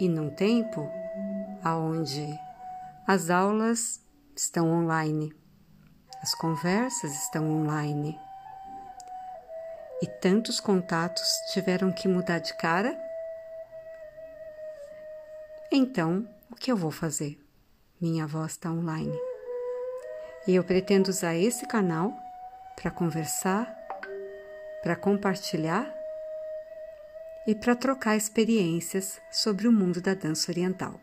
e num tempo aonde as aulas estão online, as conversas estão online e tantos contatos tiveram que mudar de cara? Então, o que eu vou fazer? Minha voz está online. E eu pretendo usar esse canal para conversar, para compartilhar e para trocar experiências sobre o mundo da dança oriental.